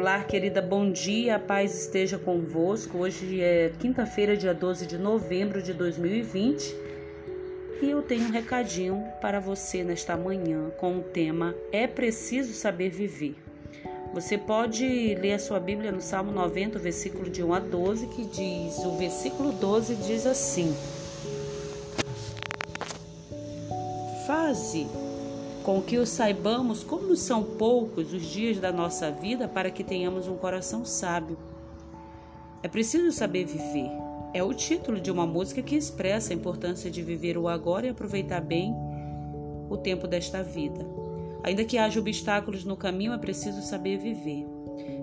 Olá, querida, bom dia, a paz esteja convosco. Hoje é quinta-feira, dia 12 de novembro de 2020 e eu tenho um recadinho para você nesta manhã com o tema É Preciso Saber Viver. Você pode ler a sua Bíblia no Salmo 90, versículo de 1 a 12, que diz: o versículo 12 diz assim: Faze com que o saibamos como são poucos os dias da nossa vida para que tenhamos um coração sábio. É preciso saber viver. É o título de uma música que expressa a importância de viver o agora e aproveitar bem o tempo desta vida. Ainda que haja obstáculos no caminho, é preciso saber viver.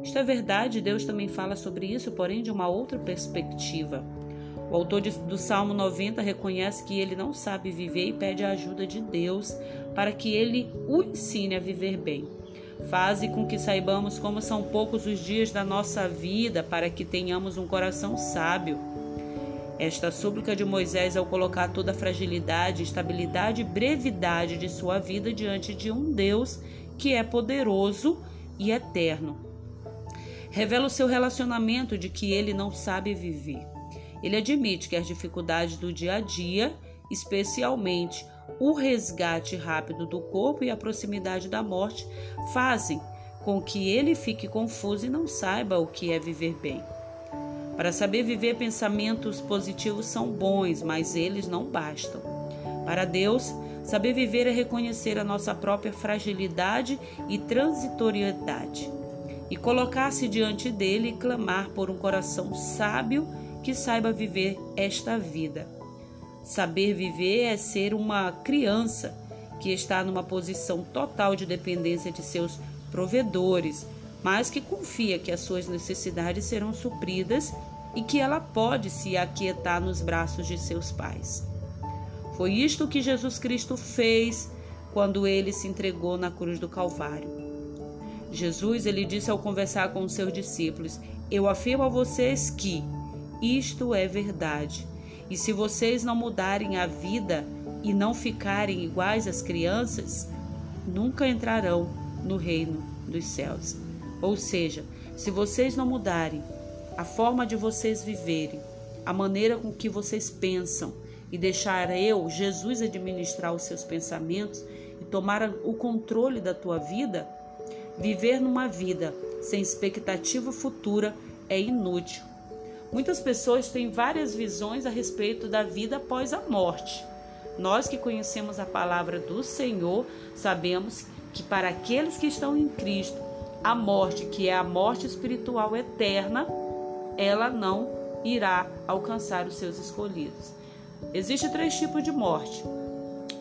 Isto é verdade, Deus também fala sobre isso, porém de uma outra perspectiva. O autor do Salmo 90 reconhece que ele não sabe viver e pede a ajuda de Deus para que ele o ensine a viver bem. Faze com que saibamos como são poucos os dias da nossa vida para que tenhamos um coração sábio. Esta súplica de Moisés ao colocar toda a fragilidade, estabilidade e brevidade de sua vida diante de um Deus que é poderoso e eterno. Revela o seu relacionamento de que ele não sabe viver. Ele admite que as dificuldades do dia a dia, especialmente o resgate rápido do corpo e a proximidade da morte, fazem com que ele fique confuso e não saiba o que é viver bem. Para saber viver, pensamentos positivos são bons, mas eles não bastam. Para Deus, saber viver é reconhecer a nossa própria fragilidade e transitoriedade e colocar-se diante dele e clamar por um coração sábio que saiba viver esta vida. Saber viver é ser uma criança que está numa posição total de dependência de seus provedores, mas que confia que as suas necessidades serão supridas e que ela pode se aquietar nos braços de seus pais. Foi isto que Jesus Cristo fez quando ele se entregou na cruz do Calvário. Jesus ele disse ao conversar com os seus discípulos: Eu afirmo a vocês que isto é verdade. E se vocês não mudarem a vida e não ficarem iguais às crianças, nunca entrarão no reino dos céus. Ou seja, se vocês não mudarem a forma de vocês viverem, a maneira com que vocês pensam e deixar eu, Jesus, administrar os seus pensamentos e tomar o controle da tua vida, viver numa vida sem expectativa futura é inútil Muitas pessoas têm várias visões a respeito da vida após a morte. Nós que conhecemos a palavra do Senhor, sabemos que para aqueles que estão em Cristo, a morte, que é a morte espiritual eterna, ela não irá alcançar os seus escolhidos. Existem três tipos de morte: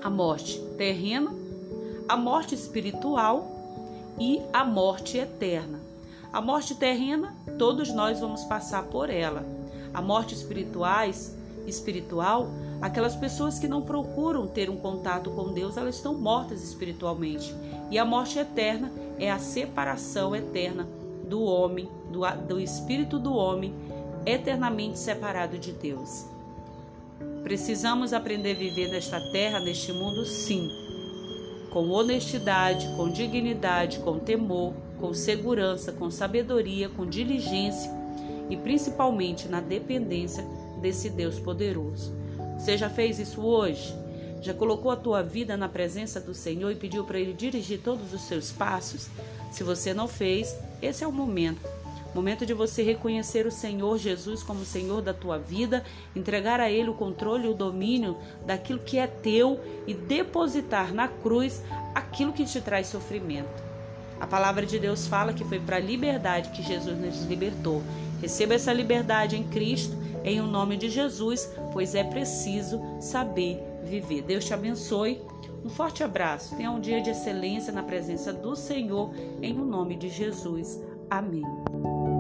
a morte terrena, a morte espiritual e a morte eterna. A morte terrena, todos nós vamos passar por ela. A morte espirituais, espiritual, aquelas pessoas que não procuram ter um contato com Deus, elas estão mortas espiritualmente. E a morte eterna é a separação eterna do homem, do, do espírito do homem, eternamente separado de Deus. Precisamos aprender a viver nesta terra, neste mundo, sim, com honestidade, com dignidade, com temor, com segurança, com sabedoria, com diligência e principalmente na dependência desse Deus poderoso. Você já fez isso hoje? Já colocou a tua vida na presença do Senhor e pediu para Ele dirigir todos os seus passos? Se você não fez, esse é o momento. Momento de você reconhecer o Senhor Jesus como Senhor da tua vida, entregar a Ele o controle e o domínio daquilo que é teu e depositar na cruz aquilo que te traz sofrimento. A palavra de Deus fala que foi para a liberdade que Jesus nos libertou. Receba essa liberdade em Cristo, em o nome de Jesus, pois é preciso saber viver. Deus te abençoe. Um forte abraço. Tenha um dia de excelência na presença do Senhor, em o nome de Jesus. Amém. thank you